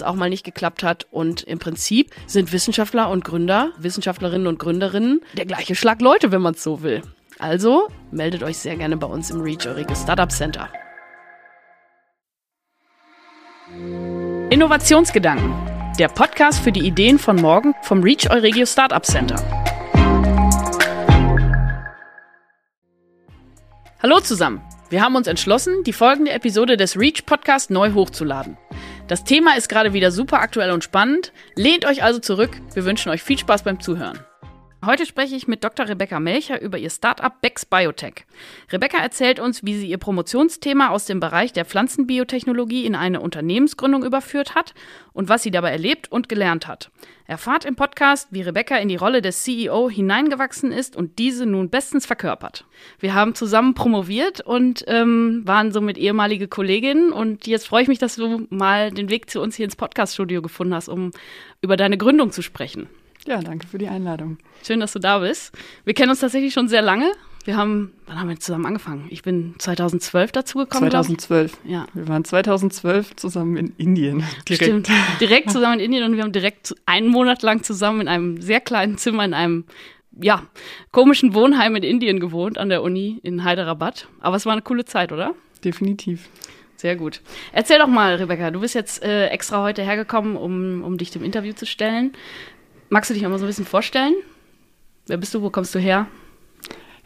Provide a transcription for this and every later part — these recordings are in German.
es auch mal nicht geklappt hat. Und im Prinzip sind Wissenschaftler und Gründer, Wissenschaftlerinnen und Gründerinnen der gleiche Schlag Leute, wenn man es so will. Also meldet euch sehr gerne bei uns im Reach Eurige Startup Center. Innovationsgedanken. Der Podcast für die Ideen von morgen vom Reach Euregio Startup Center. Hallo zusammen. Wir haben uns entschlossen, die folgende Episode des Reach Podcast neu hochzuladen. Das Thema ist gerade wieder super aktuell und spannend. Lehnt euch also zurück. Wir wünschen euch viel Spaß beim Zuhören. Heute spreche ich mit Dr. Rebecca Melcher über ihr Startup Bex Biotech. Rebecca erzählt uns, wie sie ihr Promotionsthema aus dem Bereich der Pflanzenbiotechnologie in eine Unternehmensgründung überführt hat und was sie dabei erlebt und gelernt hat. Erfahrt im Podcast, wie Rebecca in die Rolle des CEO hineingewachsen ist und diese nun bestens verkörpert. Wir haben zusammen promoviert und ähm, waren somit ehemalige Kolleginnen und jetzt freue ich mich, dass du mal den Weg zu uns hier ins Podcaststudio gefunden hast, um über deine Gründung zu sprechen. Ja, danke für die Einladung. Schön, dass du da bist. Wir kennen uns tatsächlich schon sehr lange. Wir haben, wann haben wir zusammen angefangen? Ich bin 2012 dazugekommen. 2012. Ja. Wir waren 2012 zusammen in Indien. Direkt. Stimmt. Direkt zusammen in Indien und wir haben direkt einen Monat lang zusammen in einem sehr kleinen Zimmer in einem ja, komischen Wohnheim in Indien gewohnt an der Uni in Hyderabad. Aber es war eine coole Zeit, oder? Definitiv. Sehr gut. Erzähl doch mal, Rebecca, du bist jetzt äh, extra heute hergekommen, um, um dich dem Interview zu stellen. Magst du dich noch mal so ein bisschen vorstellen? Wer bist du? Wo kommst du her?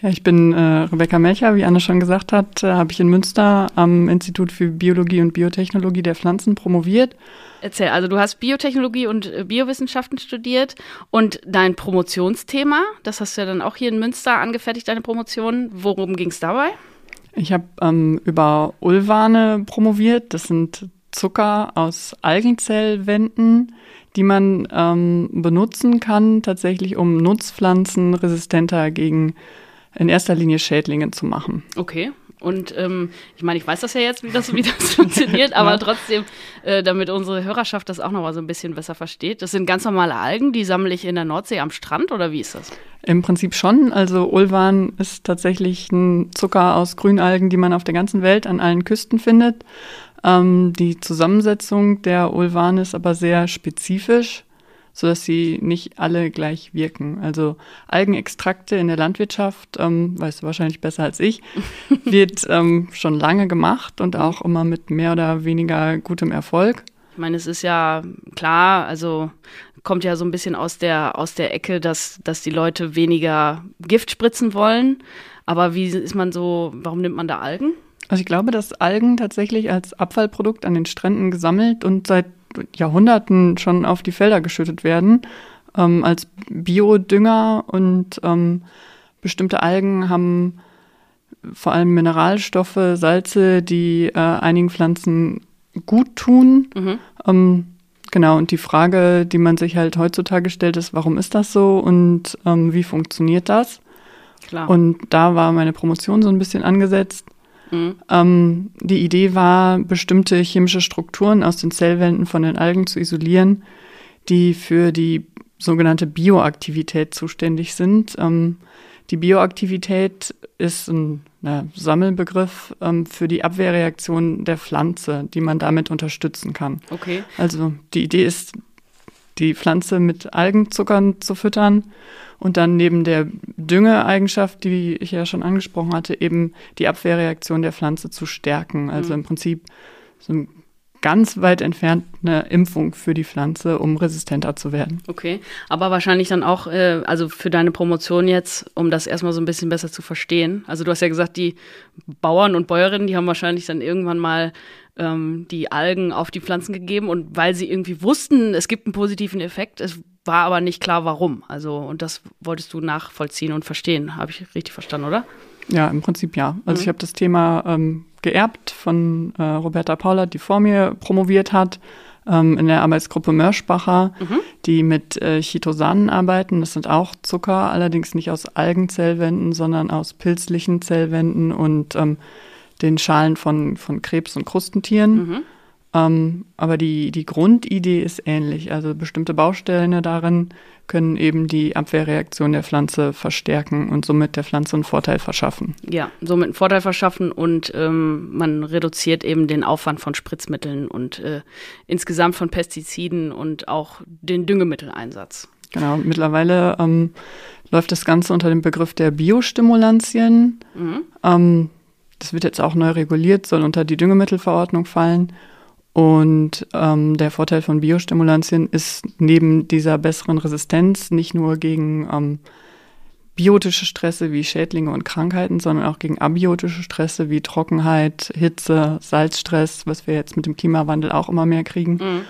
Ja, ich bin äh, Rebecca Melcher, wie Anne schon gesagt hat, äh, habe ich in Münster am Institut für Biologie und Biotechnologie der Pflanzen promoviert. Erzähl, also du hast Biotechnologie und äh, Biowissenschaften studiert und dein Promotionsthema, das hast du ja dann auch hier in Münster angefertigt, deine Promotion. Worum ging es dabei? Ich habe ähm, über Ulvane promoviert. Das sind Zucker aus Algenzellwänden, die man ähm, benutzen kann, tatsächlich um Nutzpflanzen resistenter gegen in erster Linie Schädlinge zu machen. Okay. Und ähm, ich meine, ich weiß das ja jetzt, wie das, wie das funktioniert, aber ja. trotzdem, äh, damit unsere Hörerschaft das auch noch mal so ein bisschen besser versteht. Das sind ganz normale Algen, die sammle ich in der Nordsee am Strand oder wie ist das? Im Prinzip schon. Also Ulvan ist tatsächlich ein Zucker aus Grünalgen, die man auf der ganzen Welt an allen Küsten findet. Ähm, die Zusammensetzung der Ulvan ist aber sehr spezifisch so dass sie nicht alle gleich wirken. Also Algenextrakte in der Landwirtschaft, ähm, weißt du wahrscheinlich besser als ich, wird ähm, schon lange gemacht und auch immer mit mehr oder weniger gutem Erfolg. Ich meine, es ist ja klar, also kommt ja so ein bisschen aus der, aus der Ecke, dass, dass die Leute weniger Gift spritzen wollen. Aber wie ist man so, warum nimmt man da Algen? Also ich glaube, dass Algen tatsächlich als Abfallprodukt an den Stränden gesammelt und seit Jahrhunderten schon auf die Felder geschüttet werden, ähm, als Biodünger und ähm, bestimmte Algen haben vor allem Mineralstoffe, Salze, die äh, einigen Pflanzen gut tun. Mhm. Ähm, genau, und die Frage, die man sich halt heutzutage stellt, ist, warum ist das so und ähm, wie funktioniert das? Klar. Und da war meine Promotion so ein bisschen angesetzt. Mhm. Ähm, die Idee war, bestimmte chemische Strukturen aus den Zellwänden von den Algen zu isolieren, die für die sogenannte Bioaktivität zuständig sind. Ähm, die Bioaktivität ist ein na, Sammelbegriff ähm, für die Abwehrreaktion der Pflanze, die man damit unterstützen kann. Okay. Also die Idee ist, die Pflanze mit Algenzuckern zu füttern und dann neben der Düngeeigenschaft, die ich ja schon angesprochen hatte, eben die Abwehrreaktion der Pflanze zu stärken. Also mhm. im Prinzip so ein ganz weit entfernt eine Impfung für die Pflanze, um resistenter zu werden. Okay, aber wahrscheinlich dann auch, äh, also für deine Promotion jetzt, um das erstmal so ein bisschen besser zu verstehen. Also du hast ja gesagt, die Bauern und Bäuerinnen, die haben wahrscheinlich dann irgendwann mal ähm, die Algen auf die Pflanzen gegeben und weil sie irgendwie wussten, es gibt einen positiven Effekt, es war aber nicht klar, warum. Also, und das wolltest du nachvollziehen und verstehen. Habe ich richtig verstanden, oder? Ja, im Prinzip ja. Also mhm. ich habe das Thema ähm, geerbt von äh, Roberta Paula, die vor mir promoviert hat, ähm, in der Arbeitsgruppe Mörschbacher, mhm. die mit äh, Chitosanen arbeiten. Das sind auch Zucker, allerdings nicht aus Algenzellwänden, sondern aus pilzlichen Zellwänden und ähm, den Schalen von, von Krebs- und Krustentieren. Mhm. Ähm, aber die, die Grundidee ist ähnlich. Also bestimmte Bausteine darin können eben die Abwehrreaktion der Pflanze verstärken und somit der Pflanze einen Vorteil verschaffen. Ja, somit einen Vorteil verschaffen und ähm, man reduziert eben den Aufwand von Spritzmitteln und äh, insgesamt von Pestiziden und auch den Düngemitteleinsatz. Genau, mittlerweile ähm, läuft das Ganze unter dem Begriff der Biostimulantien. Mhm. Das wird jetzt auch neu reguliert, soll unter die Düngemittelverordnung fallen. Und ähm, der Vorteil von Biostimulantien ist neben dieser besseren Resistenz nicht nur gegen ähm, biotische Stresse wie Schädlinge und Krankheiten, sondern auch gegen abiotische Stresse wie Trockenheit, Hitze, Salzstress, was wir jetzt mit dem Klimawandel auch immer mehr kriegen. Mhm.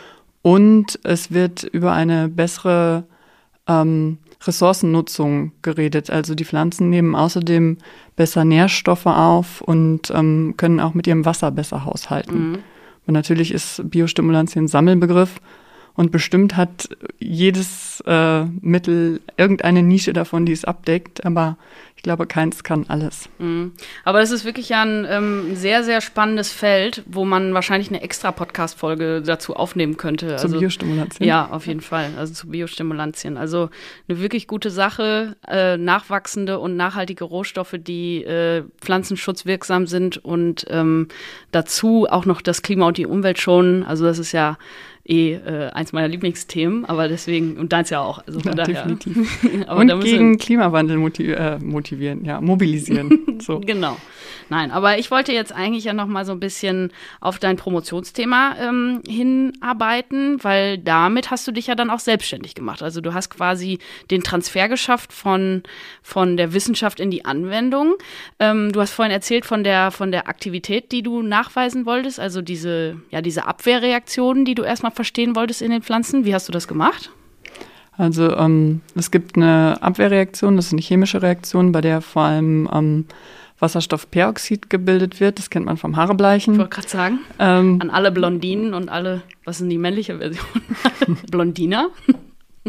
Und es wird über eine bessere ähm, Ressourcennutzung geredet. Also die Pflanzen nehmen außerdem besser Nährstoffe auf und ähm, können auch mit ihrem Wasser besser haushalten. Mhm. Und natürlich ist Biostimulanz ein Sammelbegriff und bestimmt hat jedes äh, Mittel irgendeine Nische davon, die es abdeckt, aber ich glaube, keins kann alles. Mhm. Aber es ist wirklich ja ein ähm, sehr, sehr spannendes Feld, wo man wahrscheinlich eine extra Podcast-Folge dazu aufnehmen könnte. Zu also, Biostimulantien? Ja, auf jeden Fall. Also zu Biostimulantien. Also eine wirklich gute Sache, äh, nachwachsende und nachhaltige Rohstoffe, die äh, pflanzenschutzwirksam sind und ähm, dazu auch noch das Klima und die Umwelt schonen. Also das ist ja eh äh, eins meiner Lieblingsthemen, aber deswegen, und deins ja auch. Also ja, daher. definitiv. und gegen Klimawandel motiv äh, motivieren, ja, mobilisieren. so. Genau. Nein, aber ich wollte jetzt eigentlich ja noch mal so ein bisschen auf dein Promotionsthema ähm, hinarbeiten, weil damit hast du dich ja dann auch selbstständig gemacht. Also du hast quasi den Transfer geschafft von, von der Wissenschaft in die Anwendung. Ähm, du hast vorhin erzählt von der, von der Aktivität, die du nachweisen wolltest, also diese, ja, diese Abwehrreaktionen, die du erstmal verstehen wolltest in den Pflanzen. Wie hast du das gemacht? Also ähm, es gibt eine Abwehrreaktion, das ist eine chemische Reaktion, bei der vor allem ähm, Wasserstoffperoxid gebildet wird. Das kennt man vom Haarebleichen. Ich wollte gerade sagen, ähm, an alle Blondinen und alle, was sind die männliche Version? Blondiner.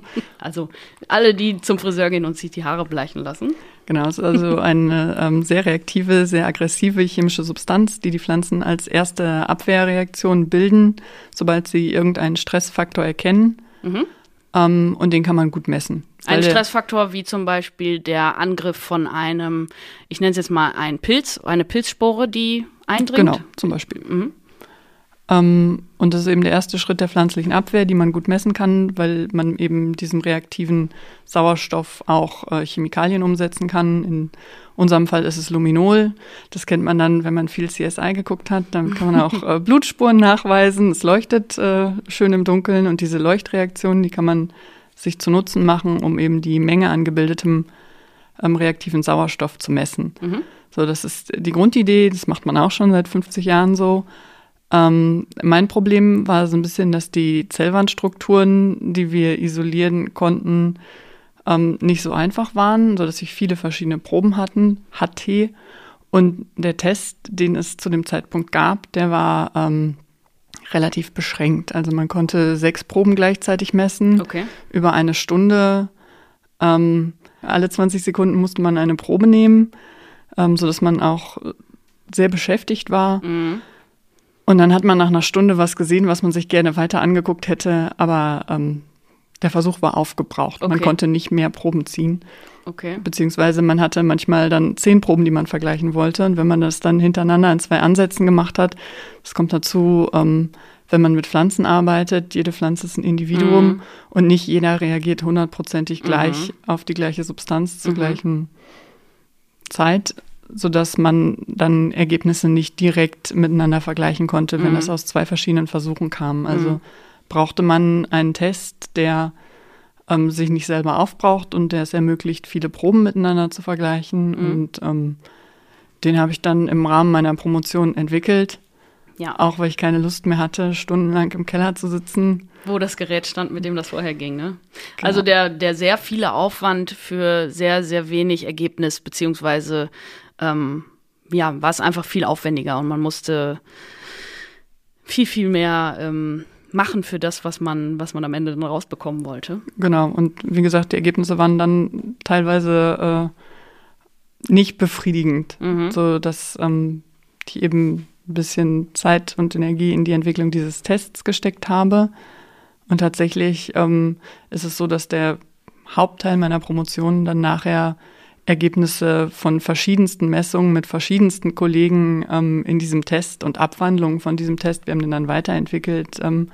also alle, die zum Friseur gehen und sich die Haare bleichen lassen. Genau, es ist also eine ähm, sehr reaktive, sehr aggressive chemische Substanz, die die Pflanzen als erste Abwehrreaktion bilden, sobald sie irgendeinen Stressfaktor erkennen. Mhm. Ähm, und den kann man gut messen. Ein Stressfaktor wie zum Beispiel der Angriff von einem, ich nenne es jetzt mal ein Pilz, eine Pilzspore, die eindringt. Genau, zum Beispiel. Mhm. Ähm, und das ist eben der erste Schritt der pflanzlichen Abwehr, die man gut messen kann, weil man eben diesem reaktiven Sauerstoff auch äh, Chemikalien umsetzen kann. In unserem Fall ist es Luminol. Das kennt man dann, wenn man viel CSI geguckt hat. Dann kann man auch äh, Blutspuren nachweisen. Es leuchtet äh, schön im Dunkeln und diese Leuchtreaktionen, die kann man sich zu Nutzen machen, um eben die Menge an gebildetem ähm, reaktiven Sauerstoff zu messen. Mhm. So, das ist die Grundidee. Das macht man auch schon seit 50 Jahren so. Ähm, mein Problem war so ein bisschen, dass die Zellwandstrukturen, die wir isolieren konnten, ähm, nicht so einfach waren, sodass ich viele verschiedene Proben hatten, hatte. Und der Test, den es zu dem Zeitpunkt gab, der war ähm, relativ beschränkt. Also man konnte sechs Proben gleichzeitig messen okay. über eine Stunde. Ähm, alle 20 Sekunden musste man eine Probe nehmen, ähm, sodass man auch sehr beschäftigt war. Mhm. Und dann hat man nach einer Stunde was gesehen, was man sich gerne weiter angeguckt hätte, aber ähm, der Versuch war aufgebraucht. Okay. Man konnte nicht mehr Proben ziehen. Okay. Beziehungsweise man hatte manchmal dann zehn Proben, die man vergleichen wollte. Und wenn man das dann hintereinander in zwei Ansätzen gemacht hat, das kommt dazu, ähm, wenn man mit Pflanzen arbeitet, jede Pflanze ist ein Individuum mhm. und nicht jeder reagiert hundertprozentig gleich mhm. auf die gleiche Substanz zur mhm. gleichen Zeit, sodass man dann Ergebnisse nicht direkt miteinander vergleichen konnte, wenn Mhm. das aus zwei verschiedenen Versuchen kam. Also Mhm. brauchte man einen Test, der ähm, sich nicht selber aufbraucht und der es ermöglicht, viele Proben miteinander zu vergleichen. Mhm. Und ähm, den habe ich dann im Rahmen meiner Promotion entwickelt, Ja, auch weil ich keine Lust mehr hatte, stundenlang im Keller zu sitzen. wo das Gerät stand, mit dem das vorher ging, ne? Genau. Also der, der sehr viele Aufwand für sehr, sehr wenig Ergebnis, beziehungsweise ähm, ja, war es einfach viel aufwendiger und man musste viel, viel mehr ähm, machen für das, was man, was man am Ende dann rausbekommen wollte. Genau, und wie gesagt, die Ergebnisse waren dann teilweise äh, nicht befriedigend, Mhm. so dass ähm, ich eben ein bisschen Zeit und Energie in die Entwicklung dieses Tests gesteckt habe. Und tatsächlich ähm, ist es so, dass der Hauptteil meiner Promotion dann nachher Ergebnisse von verschiedensten Messungen mit verschiedensten Kollegen ähm, in diesem Test und Abwandlungen von diesem Test, wir haben den dann weiterentwickelt, ähm,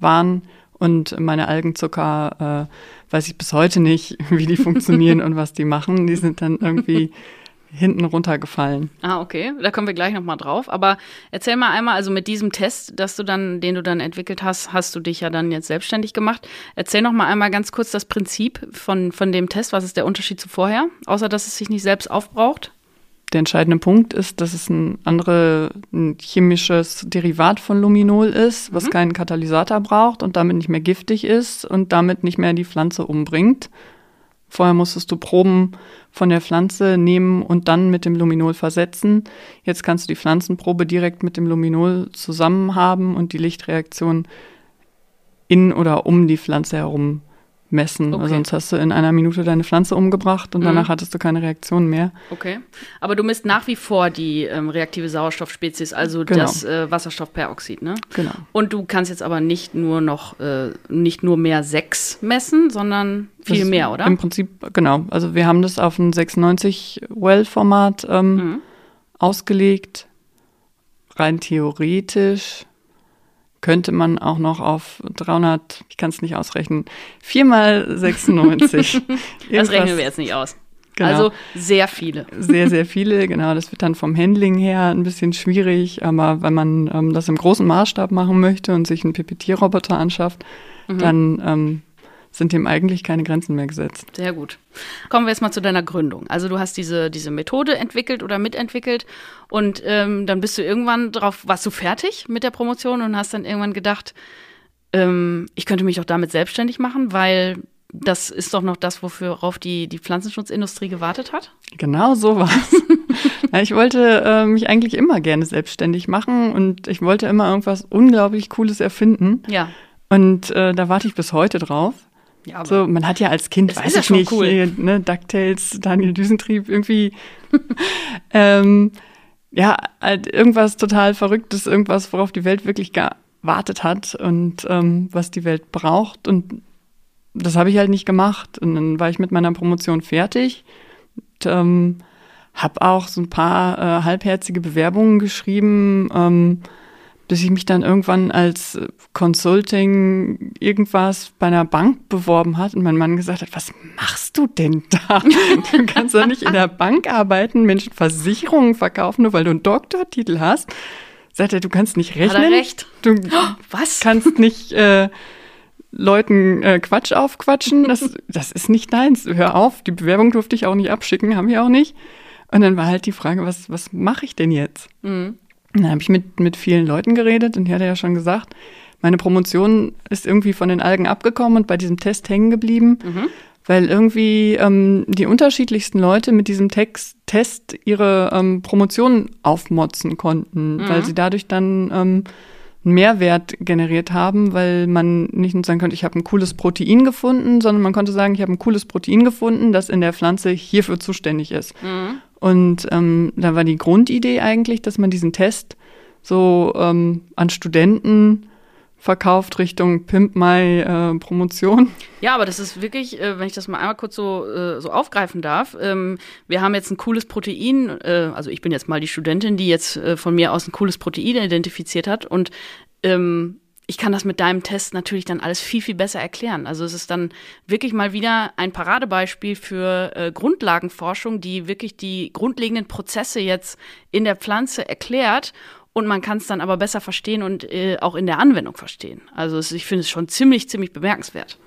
waren. Und meine Algenzucker, äh, weiß ich bis heute nicht, wie die funktionieren und was die machen. Die sind dann irgendwie hinten runtergefallen. Ah, okay. Da kommen wir gleich nochmal drauf. Aber erzähl mal einmal, also mit diesem Test, dass du dann, den du dann entwickelt hast, hast du dich ja dann jetzt selbstständig gemacht. Erzähl noch mal einmal ganz kurz das Prinzip von, von dem Test. Was ist der Unterschied zu vorher? Außer, dass es sich nicht selbst aufbraucht? Der entscheidende Punkt ist, dass es ein andere ein chemisches Derivat von Luminol ist, was Mhm. keinen Katalysator braucht und damit nicht mehr giftig ist und damit nicht mehr die Pflanze umbringt. Vorher musstest du Proben von der Pflanze nehmen und dann mit dem Luminol versetzen. Jetzt kannst du die Pflanzenprobe direkt mit dem Luminol zusammen haben und die Lichtreaktion in oder um die Pflanze herum messen. Okay. Sonst hast du in einer Minute deine Pflanze umgebracht und Mhm. danach hattest du keine Reaktion mehr. Okay. Aber du misst nach wie vor die ähm, reaktive Sauerstoffspezies, also Genau. das äh, Wasserstoffperoxid, ne? Genau. Und du kannst jetzt aber nicht nur noch, äh, nicht nur mehr sechs messen, sondern viel mehr, oder? Im Prinzip, genau. Also wir haben das auf ein 96-Well-Format ähm, Mhm. ausgelegt. Rein theoretisch könnte man auch noch auf 300, ich kann es nicht ausrechnen, 4 mal 96. Das rechnen wir jetzt nicht aus. Genau. Also sehr viele. Sehr, sehr viele, genau. Das wird dann vom Handling her ein bisschen schwierig, aber wenn man ähm, das im großen Maßstab machen möchte und sich einen PPT-Roboter anschafft, Mhm. dann ähm, sind dem eigentlich keine Grenzen mehr gesetzt. Sehr gut. Kommen wir jetzt mal zu deiner Gründung. Also du hast diese, diese Methode entwickelt oder mitentwickelt und ähm, dann bist du irgendwann drauf, warst du fertig mit der Promotion und hast dann irgendwann gedacht, ähm, ich könnte mich doch damit selbstständig machen, weil das ist doch noch das, worauf die, die Pflanzenschutzindustrie gewartet hat. Genau so war's. ja, ich wollte äh, mich eigentlich immer gerne selbstständig machen und ich wollte immer irgendwas unglaublich Cooles erfinden. Ja. Und äh, da warte ich bis heute drauf. Ja, So, man hat ja als Kind, weiß ja ich schon nicht, cool. ne, DuckTales, Daniel Düsentrieb, irgendwie, ähm, ja, halt irgendwas total Verrücktes, irgendwas, worauf die Welt wirklich gewartet hat und ähm, was die Welt braucht. Und das habe ich halt nicht gemacht. Und dann war ich mit meiner Promotion fertig. Und, ähm, habe auch so ein paar äh, halbherzige Bewerbungen geschrieben, ähm, bis ich mich dann irgendwann als äh, Consulting irgendwas bei einer Bank beworben hat und mein Mann gesagt hat, was machst du denn da? Du kannst doch nicht in der Bank arbeiten, Menschen Versicherungen verkaufen, nur weil du einen Doktortitel hast. Sagt er, du kannst nicht hat er rechnen. recht. Du Was? kannst nicht äh, Leuten äh, Quatsch aufquatschen. Das, das ist nicht deins. Hör auf. Die Bewerbung durfte ich auch nicht abschicken, haben wir auch nicht. Und dann war halt die Frage, was, was mache ich denn jetzt? Mhm. Dann habe ich mit, mit vielen Leuten geredet und die hat ja schon gesagt, meine Promotion ist irgendwie von den Algen abgekommen und bei diesem Test hängen geblieben, Mhm. weil irgendwie ähm, die unterschiedlichsten Leute mit diesem Text, Test ihre ähm, Promotion aufmotzen konnten, Mhm. weil sie dadurch dann ähm, einen Mehrwert generiert haben, weil man nicht nur sagen konnte, ich habe ein cooles Protein gefunden, sondern man konnte sagen, ich habe ein cooles Protein gefunden, das in der Pflanze hierfür zuständig ist. Mhm. Und ähm, da war die Grundidee eigentlich, dass man diesen Test so ähm, an Studenten verkauft Richtung Pimp My äh, Promotion. Ja, aber das ist wirklich, äh, wenn ich das mal einmal kurz so, äh, so aufgreifen darf. Ähm, wir haben jetzt ein cooles Protein, äh, also ich bin jetzt mal die Studentin, die jetzt äh, von mir aus ein cooles Protein identifiziert hat und ähm, ich kann das mit deinem Test natürlich dann alles viel, viel besser erklären. Also es ist dann wirklich mal wieder ein Paradebeispiel für äh, Grundlagenforschung, die wirklich die grundlegenden Prozesse jetzt in der Pflanze erklärt und man kann es dann aber besser verstehen und äh, auch in der Anwendung verstehen. Also es, ich finde es schon ziemlich, ziemlich bemerkenswert.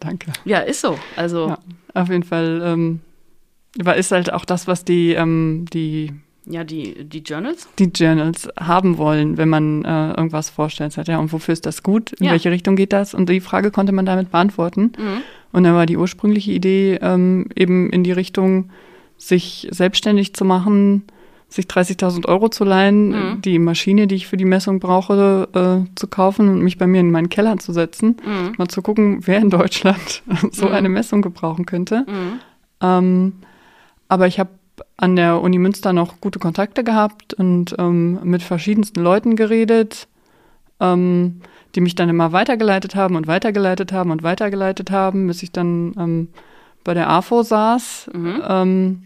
Danke. Ja, ist so. Also Ja, auf jeden Fall ähm, ist halt auch das, was die, ähm, die, ja, die, die Journals. die Journals haben wollen, wenn man äh, irgendwas vorstellt. Sagt, ja, und wofür ist das gut? In Ja. welche Richtung geht das? Und die Frage konnte man damit beantworten. Mhm. Und dann war die ursprüngliche Idee ähm, eben in die Richtung, sich selbstständig zu machen, sich 30.000 Euro zu leihen, Mhm. die Maschine, die ich für die Messung brauche, äh, zu kaufen und mich bei mir in meinen Keller zu setzen, Mhm. mal zu gucken, wer in Deutschland so Mhm. eine Messung gebrauchen könnte. Mhm. Ähm, aber ich habe an der Uni Münster noch gute Kontakte gehabt und ähm, mit verschiedensten Leuten geredet, ähm, die mich dann immer weitergeleitet haben und weitergeleitet haben und weitergeleitet haben, bis ich dann ähm, bei der AFO saß Mhm. ähm,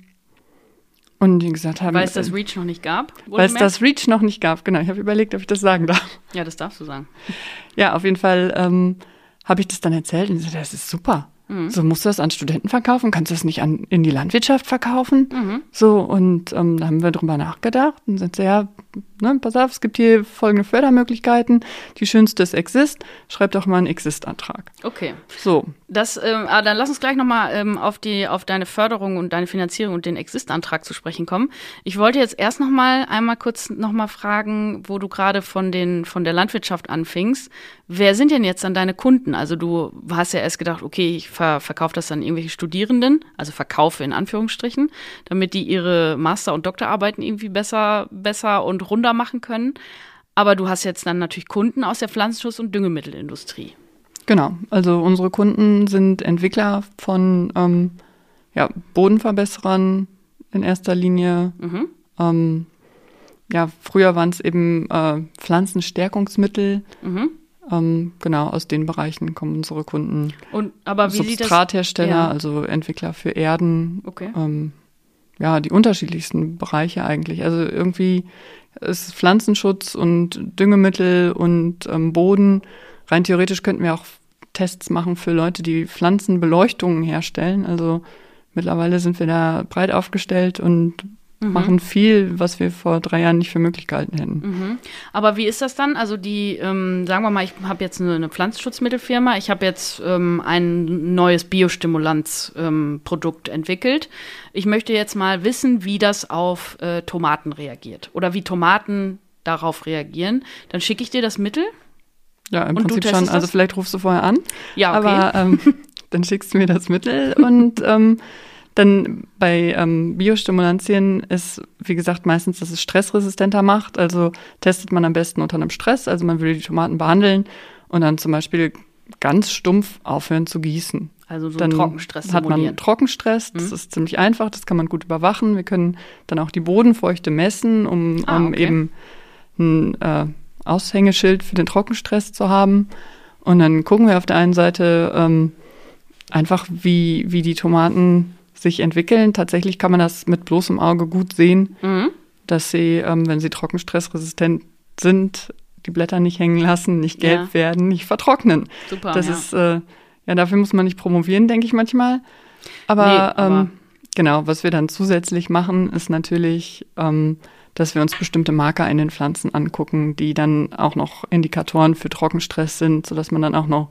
und die gesagt haben, Weil es das Reach noch nicht gab. weil es das Reach noch nicht gab. Genau, ich habe überlegt, ob ich das sagen darf. Ja, das darfst du sagen. Ja, auf jeden Fall ähm, habe ich das dann erzählt und sie sagte, das ist super. Mhm. So musst du das an Studenten verkaufen, kannst du das nicht an, in die Landwirtschaft verkaufen? Mhm. So, und ähm, da haben wir drüber nachgedacht und sind ja, ne, pass auf, es gibt hier folgende Fördermöglichkeiten. Die schönste ist Exist, schreib doch mal einen Exist-Antrag. Okay. So, Das, ähm, ah, dann lass uns gleich nochmal ähm, auf, die, auf deine Förderung und deine Finanzierung und den Exist-Antrag zu sprechen kommen. Ich wollte jetzt erst nochmal einmal kurz nochmal fragen, wo du gerade von, den, von der Landwirtschaft anfingst. Wer sind denn jetzt dann deine Kunden? Also du hast ja erst gedacht, okay, ich ver verkaufe das an irgendwelche Studierenden, also verkaufe in Anführungsstrichen, damit die ihre Master- und Doktorarbeiten irgendwie besser, besser und runder machen können. Aber du hast jetzt dann natürlich Kunden aus der Pflanzenschutz- und Düngemittelindustrie. genau. Also unsere Kunden sind Entwickler von ähm, ja, Bodenverbesserern in erster Linie. Mhm. Ähm, ja, früher waren es eben äh, Pflanzenstärkungsmittel. Mhm. Ähm, genau, aus den Bereichen kommen unsere Kunden. Und aber wie sieht das? Substrathersteller, Ja. also Entwickler für Erden, Okay. ähm, ja, die unterschiedlichsten Bereiche eigentlich. Also irgendwie ist Pflanzenschutz und Düngemittel und ähm, Boden. Rein theoretisch könnten wir auch Tests machen für Leute, die Pflanzenbeleuchtungen herstellen. Also mittlerweile sind wir da breit aufgestellt und Mhm. machen viel, was wir vor drei Jahren nicht für möglich gehalten hätten. Mhm. Aber wie ist das dann? Also die, ähm, sagen wir mal, ich habe jetzt eine, eine Pflanzenschutzmittelfirma, ich habe jetzt ähm, ein neues Biostimulanzprodukt ähm, entwickelt. Ich möchte jetzt mal wissen, wie das auf äh, Tomaten reagiert oder wie Tomaten darauf reagieren. Dann schicke ich dir das Mittel. Ja, im Prinzip schon. Also das? vielleicht rufst du vorher an. Ja, okay. Aber ähm, dann schickst du mir das Mittel und ähm, dann bei ähm, Biostimulantien ist, wie gesagt, meistens, dass es stressresistenter macht. Also testet man am besten unter einem Stress. Also man würde die Tomaten behandeln und dann zum Beispiel ganz stumpf aufhören zu gießen. also so Dann Trockenstress hat man. Trockenstress. Das Mhm. ist ziemlich einfach. Das kann man gut überwachen. Wir können dann auch die Bodenfeuchte messen, um, Ah, um okay. eben ein äh, Aushängeschild für den Trockenstress zu haben. Und dann gucken wir auf der einen Seite ähm, einfach, wie, wie die Tomaten sich entwickeln. Tatsächlich kann man das mit bloßem Auge gut sehen, Mhm. dass sie, ähm, wenn sie trockenstressresistent sind, die Blätter nicht hängen lassen, nicht gelb Ja. werden, nicht vertrocknen. Super. Das ja. ist, äh, ja, dafür muss man nicht promovieren, denke ich manchmal. Aber, Nee, aber- ähm, genau, was wir dann zusätzlich machen, ist natürlich, ähm, dass wir uns bestimmte Marker in den Pflanzen angucken, die dann auch noch Indikatoren für Trockenstress sind, sodass man dann auch noch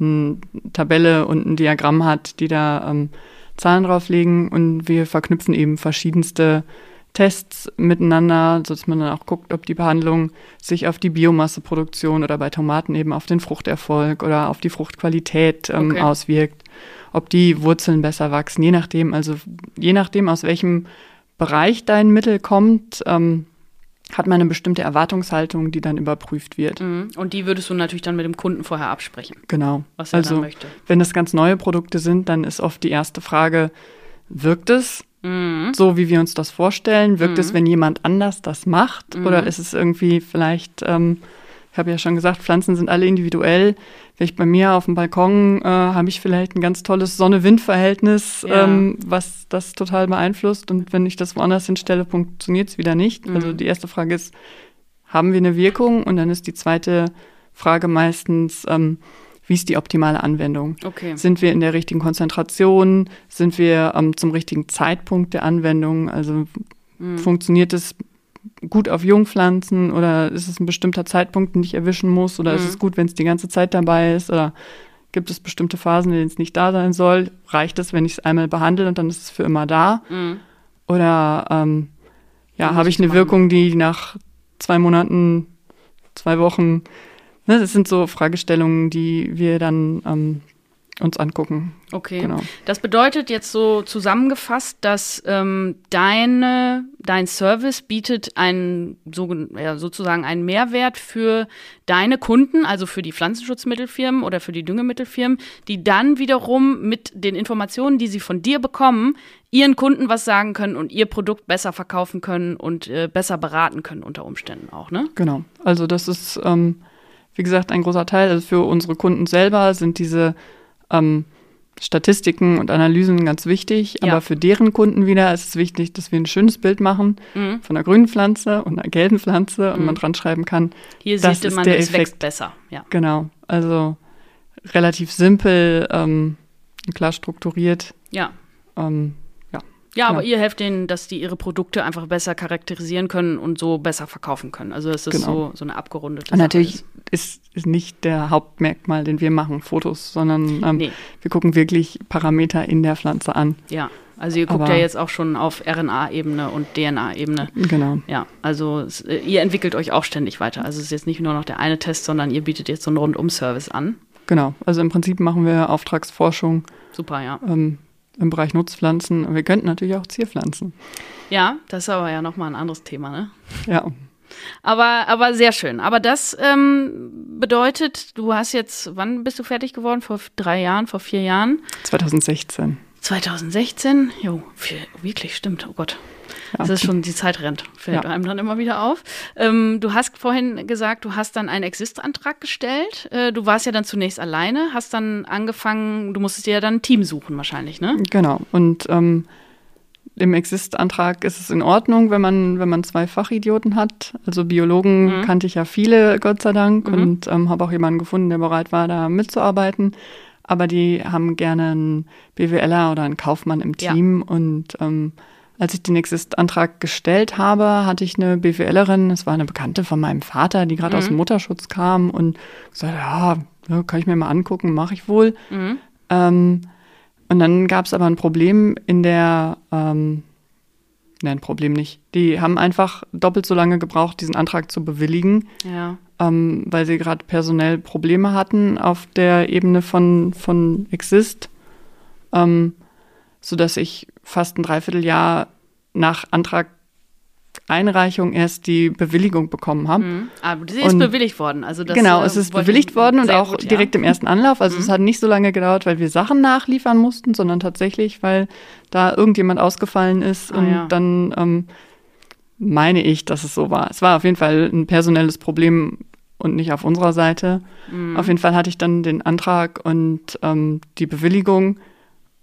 eine Tabelle und ein Diagramm hat, die da ähm, Zahlen drauflegen. Und wir verknüpfen eben verschiedenste Tests miteinander, sodass man dann auch guckt, ob die Behandlung sich auf die Biomasseproduktion oder bei Tomaten eben auf den Fruchterfolg oder auf die Fruchtqualität ähm, Okay. auswirkt, ob die Wurzeln besser wachsen, je nachdem, also je nachdem, aus welchem Bereich dein Mittel kommt, ähm, hat man eine bestimmte Erwartungshaltung, die dann überprüft wird. Mhm. Und die würdest du natürlich dann mit dem Kunden vorher absprechen, Genau. was er dann Also möchte. wenn das ganz neue Produkte sind, dann ist oft die erste Frage, wirkt es Mhm. so, wie wir uns das vorstellen? Wirkt Mhm. es, wenn jemand anders das macht? Mhm. Oder ist es irgendwie vielleicht, ähm, habe ja schon gesagt, Pflanzen sind alle individuell. Ich bei mir auf dem Balkon äh, habe ich vielleicht ein ganz tolles Sonne-Wind-Verhältnis, Ja. ähm, was das total beeinflusst. Und wenn ich das woanders hinstelle, funktioniert es wieder nicht. Mhm. Also die erste Frage ist, haben wir eine Wirkung? Und dann ist die zweite frage meistens, ähm, wie ist die optimale Anwendung? Okay. Sind wir in der richtigen Konzentration? Sind wir ähm, zum richtigen Zeitpunkt der Anwendung? Also Mhm. funktioniert es gut auf Jungpflanzen oder ist es ein bestimmter Zeitpunkt, den ich erwischen muss? Oder ist Mhm. es gut, wenn es die ganze Zeit dabei ist? Oder gibt es bestimmte Phasen, in denen es nicht da sein soll? Reicht es, wenn ich es einmal behandle und dann ist es für immer da? Mhm. Oder ähm, ja, habe ich eine? Wirkung, die nach zwei Monaten, zwei Wochen, ne, das sind so Fragestellungen, die wir dann ähm, uns angucken. Okay. Genau. Das bedeutet jetzt so zusammengefasst, dass ähm, deine, dein Service bietet einen, so, ja, sozusagen einen Mehrwert für deine Kunden, also für die Pflanzenschutzmittelfirmen oder für die Düngemittelfirmen, die dann wiederum mit den Informationen, die sie von dir bekommen, ihren Kunden was sagen können und ihr Produkt besser verkaufen können und äh, besser beraten können unter Umständen auch, ne? Genau. Also das ist, ähm, wie gesagt, ein großer Teil. Also für unsere Kunden selber sind diese ähm, Statistiken und Analysen ganz wichtig, Ja. aber für deren Kunden wieder ist es wichtig, dass wir ein schönes Bild machen Mhm. von einer grünen Pflanze und einer gelben Pflanze und Mhm. man dran schreiben kann, Hier Das sieht ist man, der es Effekt. wächst besser, ja. genau, also relativ simpel, ähm, klar strukturiert. Ja. Ähm, Ja, Genau. aber ihr helft denen, dass die ihre Produkte einfach besser charakterisieren können und so besser verkaufen können. Also es ist Genau. so, so eine abgerundete und Sache natürlich ist. ist, ist nicht der Hauptmerkmal, den wir machen, Fotos, sondern ähm, Nee, wir gucken wirklich Parameter in der Pflanze an. ja. Also ihr guckt Aber- ja jetzt auch schon auf RNA-Ebene und DNA-Ebene. Genau. Ja, also es, äh, ihr entwickelt euch auch ständig weiter. Also es ist jetzt nicht nur noch der eine Test, sondern ihr bietet jetzt so einen Rundum-Service an. Genau. Also im Prinzip machen wir Auftragsforschung Super, ja. ähm, im Bereich Nutzpflanzen. Wir könnten natürlich auch Zierpflanzen. Ja, das ist aber ja nochmal ein anderes Thema, ne? Ja, Aber, aber sehr schön. Aber das ähm, bedeutet, du hast jetzt, wann bist du fertig geworden? Vor drei Jahren, vor vier Jahren? 2016. 2016? Jo, viel, wirklich, stimmt. Oh Gott. Ja. Das ist schon, die Zeit rennt. Fällt Ja. einem dann immer wieder auf. Ähm, du hast vorhin gesagt, du hast dann einen Exist-Antrag gestellt. Äh, du warst ja dann zunächst alleine, hast dann angefangen, du musstest dir ja dann ein Team suchen wahrscheinlich, ne? Genau. Und ähm, im Exist-Antrag ist es in Ordnung, wenn man, wenn man zwei Fachidioten hat. Also Biologen Mhm. kannte ich ja viele, Gott sei Dank, Mhm. und ähm, habe auch jemanden gefunden, der bereit war, da mitzuarbeiten. Aber die haben gerne einen BWLer oder einen Kaufmann im Ja. Team. Und ähm, als ich den Exist-Antrag gestellt habe, hatte ich eine BWLerin, es war eine Bekannte von meinem Vater, die gerade Mhm. aus dem Mutterschutz kam und gesagt, ja, kann ich mir mal angucken, mache ich wohl. Mhm. Ähm, und dann gab es aber ein Problem in der, ähm, nein, ein Problem nicht. Die haben einfach doppelt so lange gebraucht, diesen Antrag zu bewilligen, Ja. ähm, weil sie gerade personell Probleme hatten auf der Ebene von, von Exist, ähm, sodass ich fast ein Dreivierteljahr nach Antrag Einreichung erst die Bewilligung bekommen habe. Mhm. Aber sie ist Und- bewilligt worden. Also das, genau, äh, es ist bewilligt worden und auch gut, ja. direkt im ersten Anlauf. Also es Mhm. hat nicht so lange gedauert, weil wir Sachen nachliefern mussten, sondern tatsächlich, weil da irgendjemand ausgefallen ist Ah, und ja. dann ähm, meine ich, dass es so war. Es war auf jeden Fall ein personelles Problem und nicht auf unserer Seite. Mhm. Auf jeden Fall hatte ich dann den Antrag und ähm, die Bewilligung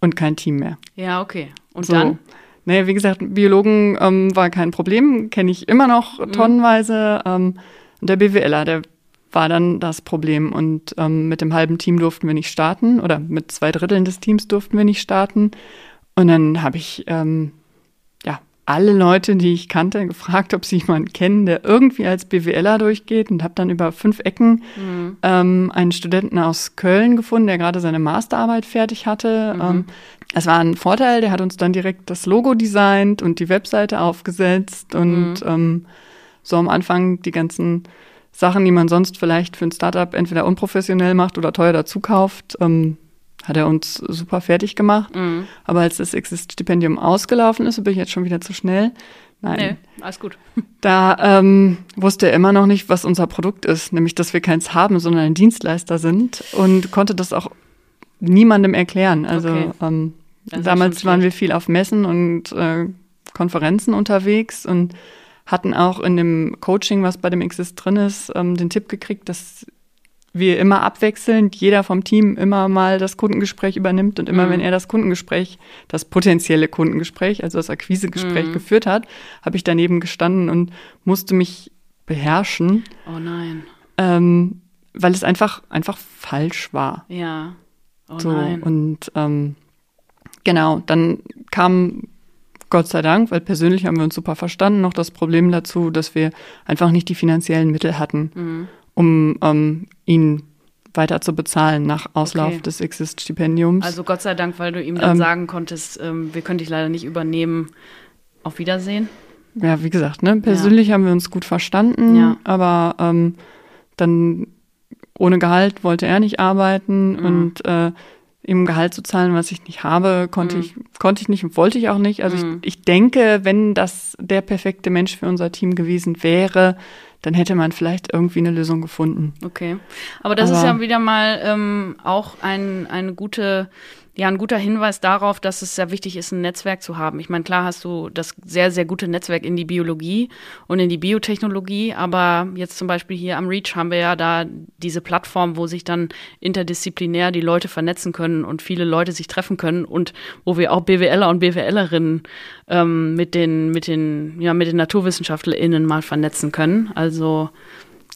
und kein Team mehr. Ja, okay. Und so. dann? Naja, wie gesagt, Biologen ähm, war kein Problem, kenne ich immer noch Mhm. tonnenweise. Ähm, und der BWLer, der war dann das Problem. Und ähm, mit dem halben Team durften wir nicht starten oder mit zwei Dritteln des Teams durften wir nicht starten. Und dann habe ich ähm, alle Leute, die ich kannte, gefragt, ob sie jemanden kennen, der irgendwie als BWLer durchgeht und habe dann über fünf Ecken Mhm. ähm, einen Studenten aus Köln gefunden, der gerade seine Masterarbeit fertig hatte. Mhm. Ähm, es war ein Vorteil, der hat uns dann direkt das Logo designt und die Webseite aufgesetzt und Mhm. ähm, so am Anfang die ganzen Sachen, die man sonst vielleicht für ein Startup entweder unprofessionell macht oder teuer dazu kauft, ähm, hat er uns super fertig gemacht. Mhm. Aber als das Exist-Stipendium ausgelaufen ist, bin ich jetzt schon wieder zu schnell. Nein, Nee, alles gut. da ähm, wusste er immer noch nicht, was unser Produkt ist, nämlich dass wir keins haben, sondern ein Dienstleister sind und konnte das auch niemandem erklären. Also Okay. ähm, damals waren wir viel auf Messen und äh, Konferenzen unterwegs und hatten auch in dem Coaching, was bei dem Exist drin ist, ähm, den Tipp gekriegt, dass wir immer abwechselnd, jeder vom Team immer mal das Kundengespräch übernimmt und immer Mhm. wenn er das Kundengespräch, das potenzielle Kundengespräch, also das Akquisegespräch Mhm. geführt hat, habe ich daneben gestanden und musste mich beherrschen, Oh nein. ähm, weil es einfach, einfach falsch war. Ja. Oh so, nein. und ähm, genau, dann kam Gott sei Dank, weil persönlich haben wir uns super verstanden, noch das Problem dazu, dass wir einfach nicht die finanziellen Mittel hatten, Mhm. Um ähm, ihn weiter zu bezahlen nach Auslauf Okay. des Exist-Stipendiums. Also Gott sei Dank, weil du ihm dann Ähm, sagen konntest, ähm, wir können dich leider nicht übernehmen. Auf Wiedersehen. ja, wie gesagt, ne, persönlich haben wir uns gut verstanden, Ja. aber ähm, dann ohne Gehalt wollte er nicht arbeiten Mhm. und äh, ihm Gehalt zu zahlen, was ich nicht habe, konnte Mhm. ich konnte ich nicht und wollte ich auch nicht. Also Mhm. ich, ich denke, wenn das der perfekte Mensch für unser Team gewesen wäre, dann hätte man vielleicht irgendwie eine Lösung gefunden. Okay. Aber das ist Aber- ja wieder mal ähm, auch ein, eine gute, ja, ein guter Hinweis darauf, dass es sehr wichtig ist, ein Netzwerk zu haben. Ich meine, klar hast du das sehr, sehr gute Netzwerk in die Biologie und in die Biotechnologie, aber jetzt zum Beispiel hier am REACH haben wir ja da diese Plattform, wo sich dann interdisziplinär die Leute vernetzen können und viele Leute sich treffen können und wo wir auch BWLer und BWLerinnen ähm, mit den, mit den, ja, mit den NaturwissenschaftlerInnen mal vernetzen können. Also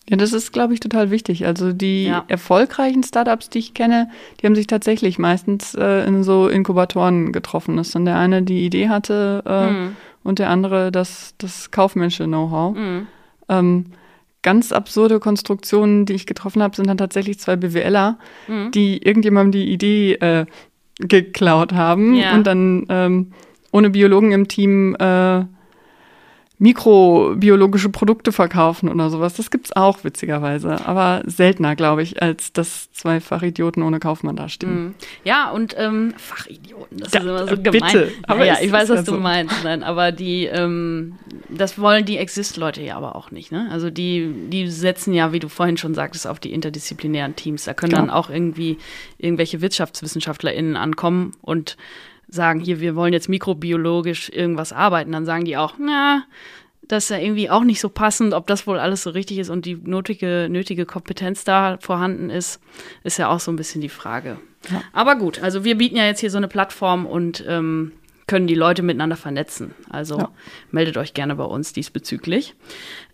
Ja, das ist, glaube ich, total wichtig. Also die Ja. erfolgreichen Startups, die ich kenne, die haben sich tatsächlich meistens äh, in so Inkubatoren getroffen. Dass dann der eine die Idee hatte äh, Mhm. und der andere das, das kaufmännische Know-how. Mhm. Ähm, ganz absurde Konstruktionen, die ich getroffen habe, sind dann tatsächlich zwei BWLer, Mhm. die irgendjemandem die Idee äh, geklaut haben Ja. und dann ähm, ohne Biologen im Team äh, mikrobiologische Produkte verkaufen oder sowas. Das gibt's auch witzigerweise, aber seltener, glaube ich, als dass zwei Fachidioten ohne Kaufmann dastehen. Mhm. Ja, und ähm, Fachidioten, das Ja, ist immer so äh, gemein. bitte, aber ja, es ich weiß, was ja du meinst. Nein, aber die, ähm, das wollen die Exist-Leute ja aber auch nicht. Ne? Also die, die setzen ja, wie du vorhin schon sagtest, auf die interdisziplinären Teams. Da können Ja. dann auch irgendwie irgendwelche WirtschaftswissenschaftlerInnen ankommen und sagen, hier, wir wollen jetzt mikrobiologisch irgendwas arbeiten. Dann sagen die auch, na, das ist ja irgendwie auch nicht so passend, ob das wohl alles so richtig ist und die nötige, nötige Kompetenz da vorhanden ist, ist ja auch so ein bisschen die Frage. Ja. Aber gut, also wir bieten ja jetzt hier so eine Plattform und ähm, können die Leute miteinander vernetzen. Also Ja. meldet euch gerne bei uns diesbezüglich.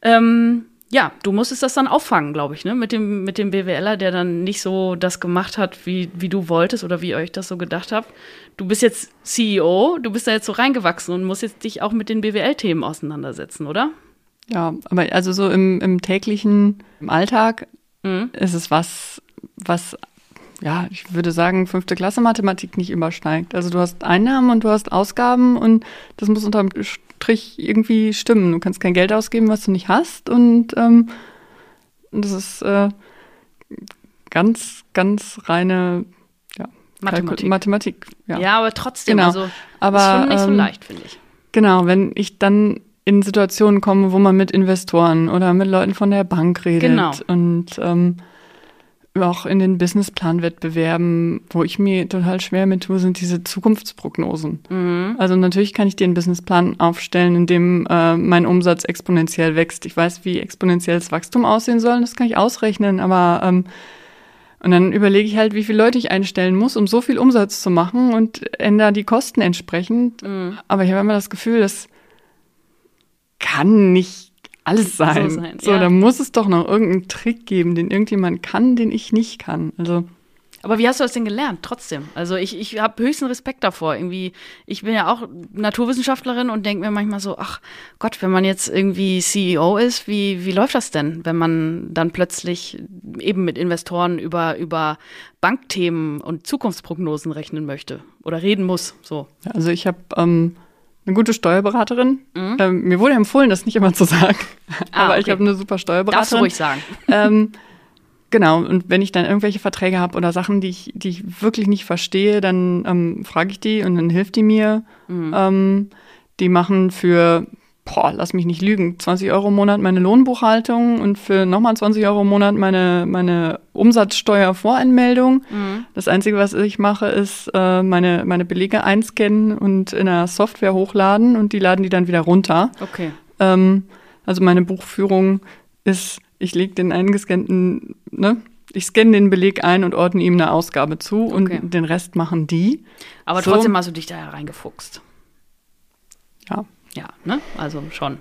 Ähm, ja, du musstest das dann auffangen, glaube ich, ne? Mit dem, mit dem BWLer, der dann nicht so das gemacht hat, wie, wie du wolltest oder wie ihr euch das so gedacht habt. Du bist jetzt CEO, du bist da jetzt so reingewachsen und musst jetzt dich auch mit den BWL-Themen auseinandersetzen, oder? Ja, aber also so im, im täglichen, im Alltag Mhm. ist es was, was, ja, ich würde sagen, fünfte Klasse Mathematik nicht übersteigt. Also du hast Einnahmen und du hast Ausgaben und das muss unterm Strich irgendwie stimmen. Du kannst kein Geld ausgeben, was du nicht hast und ähm, das ist äh, ganz, ganz reine ja, Mathematik. Mathematik. Ja. Ja, aber trotzdem, Genau. also Aber, ist schon nicht so ähm, leicht, finde ich. Genau, wenn ich dann in Situationen komme, wo man mit Investoren oder mit Leuten von der Bank redet Genau. und ähm, auch in den Businessplan-Wettbewerben, wo ich mir total schwer mit tue, sind diese Zukunftsprognosen. Mhm. Also natürlich kann ich dir einen Businessplan aufstellen, in dem äh, mein Umsatz exponentiell wächst. Ich weiß, wie exponentielles Wachstum aussehen soll, das kann ich ausrechnen, aber ähm, und dann überlege ich halt, wie viele Leute ich einstellen muss, um so viel Umsatz zu machen und ändere die Kosten entsprechend. Mhm. Aber ich habe immer das Gefühl, das kann nicht alles sein. So, sein, ja. da muss es doch noch irgendeinen Trick geben, den irgendjemand kann, den ich nicht kann. Also Aber wie hast du das denn gelernt? Trotzdem. Also ich, ich habe höchsten Respekt davor. Irgendwie, ich bin ja auch Naturwissenschaftlerin und denke mir manchmal so, ach Gott, wenn man jetzt irgendwie CEO ist, wie, wie läuft das denn, wenn man dann plötzlich eben mit Investoren über, über Bankthemen und Zukunftsprognosen rechnen möchte oder reden muss? So. Also ich habe ähm, eine gute Steuerberaterin. Mhm. Ähm, mir wurde empfohlen, das nicht immer zu sagen. Ah, Aber ich okay. habe eine super Darfst du Steuerberaterin. ruhig sagen. ähm, genau, und wenn ich dann irgendwelche Verträge habe oder Sachen, die ich, die ich wirklich nicht verstehe, dann ähm, frage ich die und dann hilft die mir. Mhm. Ähm, die machen für, boah, lass mich nicht lügen, 20 Euro im Monat meine Lohnbuchhaltung und für nochmal 20 Euro im Monat meine, meine Umsatzsteuervoranmeldung. Mhm. Das Einzige, was ich mache, ist äh, meine, meine Belege einscannen und in der Software hochladen und die laden die dann wieder runter. Okay. Ähm, also meine Buchführung ist, ich lege den eingescannten, ne? Ich scanne den Beleg ein und ordne ihm eine Ausgabe zu Okay. und den Rest machen die. Aber So. trotzdem hast du dich da ja reingefuchst. Ja. Ja, ne? Also schon.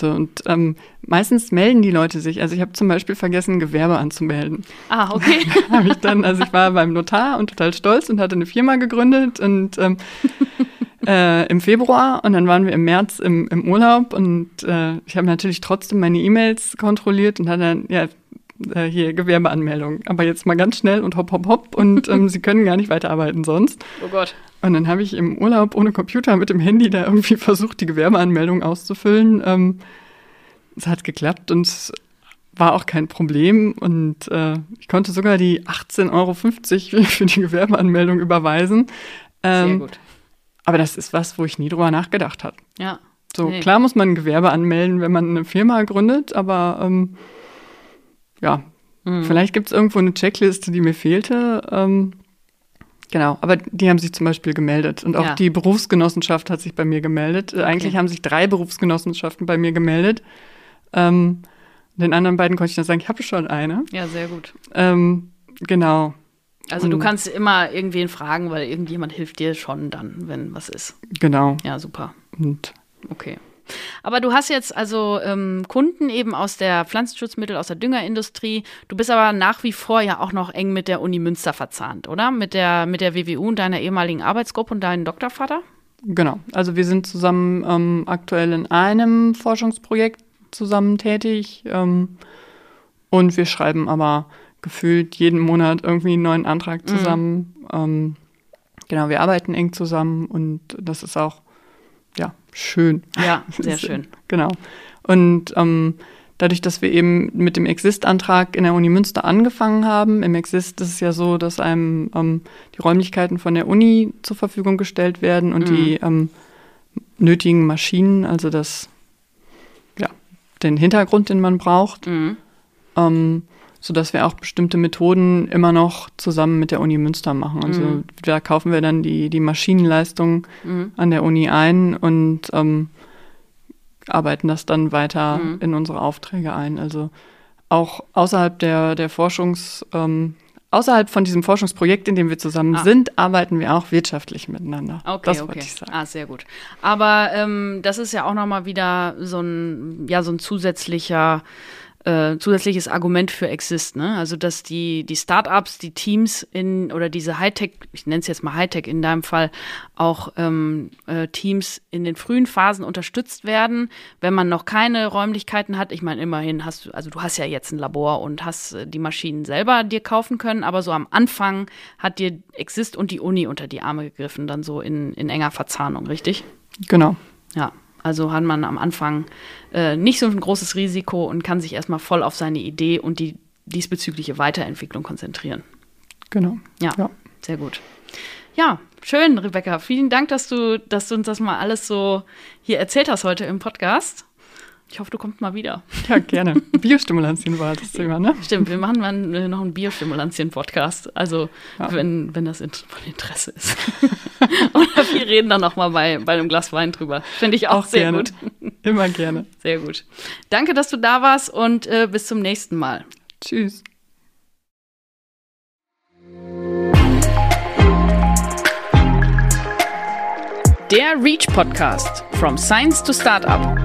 So, und ähm, meistens melden die Leute sich. Also ich habe zum Beispiel vergessen, Gewerbe anzumelden. Ah, okay. habe ich dann, also ich war beim Notar und total stolz und hatte eine Firma gegründet und ähm, äh, im Februar und dann waren wir im März im, im Urlaub und äh, ich habe natürlich trotzdem meine E-Mails kontrolliert und hatte dann, ja, äh, hier Gewerbeanmeldung. Aber jetzt mal ganz schnell und hopp, hopp, hopp und ähm, sie können gar nicht weiterarbeiten sonst. Oh Gott. Und dann habe ich im Urlaub ohne Computer mit dem Handy da irgendwie versucht, die Gewerbeanmeldung auszufüllen. Ähm, es hat geklappt und es war auch kein Problem. Und äh, ich konnte sogar die 18,50 Euro für die Gewerbeanmeldung überweisen. Ähm, Sehr gut. Aber das ist was, wo ich nie drüber nachgedacht habe. Ja. So, nee. klar muss man ein Gewerbe anmelden, wenn man eine Firma gründet, aber ähm, ja, mhm. vielleicht gibt es irgendwo eine Checkliste, die mir fehlte. Ähm, Genau, aber die haben sich zum Beispiel gemeldet. Und auch ja. die Berufsgenossenschaft hat sich bei mir gemeldet. Äh, okay. Eigentlich haben sich drei Berufsgenossenschaften bei mir gemeldet. Ähm, den anderen beiden konnte ich dann sagen, ich habe schon eine. Ja, sehr gut. Ähm, genau. Also Und, du kannst immer irgendwen fragen, weil irgendjemand hilft dir schon dann, wenn was ist. Genau. Ja, super. Und okay. Aber du hast jetzt also ähm, Kunden eben aus der Pflanzenschutzmittel, aus der Düngerindustrie. Du bist aber nach wie vor ja auch noch eng mit der Uni Münster verzahnt, oder? Mit der, mit der WWU und deiner ehemaligen Arbeitsgruppe und deinem Doktorvater? Genau. Also wir sind zusammen ähm, aktuell in einem Forschungsprojekt zusammen tätig. Ähm, und wir schreiben aber gefühlt jeden Monat irgendwie einen neuen Antrag mhm. zusammen. Mhm. genau, wir arbeiten eng zusammen und das ist auch schön. Ja, sehr schön. genau. Und ähm, dadurch, dass wir eben mit dem Exist-Antrag in der Uni Münster angefangen haben, im Exist ist es ja so, dass einem ähm, die Räumlichkeiten von der Uni zur Verfügung gestellt werden und mhm. die ähm, nötigen Maschinen, also das, ja, den Hintergrund, den man braucht. Mhm. Ähm, sodass wir auch bestimmte Methoden immer noch zusammen mit der Uni Münster machen. Also mhm. da kaufen wir dann die, die Maschinenleistung mhm. an der Uni ein und ähm, arbeiten das dann weiter mhm. in unsere Aufträge ein. Also auch außerhalb der, der Forschungs, ähm, außerhalb von diesem Forschungsprojekt, in dem wir zusammen ah. sind, arbeiten wir auch wirtschaftlich miteinander. Okay, das okay. Ich sagen. Ah, sehr gut. Aber ähm, das ist ja auch nochmal wieder so ein, ja, so ein zusätzlicher äh, zusätzliches Argument für Exist, ne? Also dass die, die Startups, die Teams in oder diese Hightech, ich nenne es jetzt mal Hightech in deinem Fall, auch ähm, äh, Teams in den frühen Phasen unterstützt werden, wenn man noch keine Räumlichkeiten hat. Ich meine, immerhin hast du, also du hast ja jetzt ein Labor und hast äh, die Maschinen selber dir kaufen können, aber so am Anfang hat dir Exist und die Uni unter die Arme gegriffen, dann so in, in enger Verzahnung, richtig? Genau. Ja. Also hat man am Anfang äh, nicht so ein großes Risiko und kann sich erstmal voll auf seine Idee und die diesbezügliche Weiterentwicklung konzentrieren. Genau. Ja, ja. sehr gut. Ja, schön, Rebecca. Vielen Dank, dass du, dass du uns das mal alles so hier erzählt hast heute im Podcast. Ich hoffe, du kommst mal wieder. Ja, gerne. Biostimulantien war das Thema, ne? Stimmt, wir machen mal äh, noch einen Biostimulantien-Podcast. Also, ja. wenn, wenn das von Interesse ist. Oder wir reden dann noch mal bei, bei einem Glas Wein drüber. Finde ich auch, auch sehr gerne. gut. Immer gerne. Sehr gut. Danke, dass du da warst und äh, bis zum nächsten Mal. Tschüss. Der Reach Podcast. From Science to Startup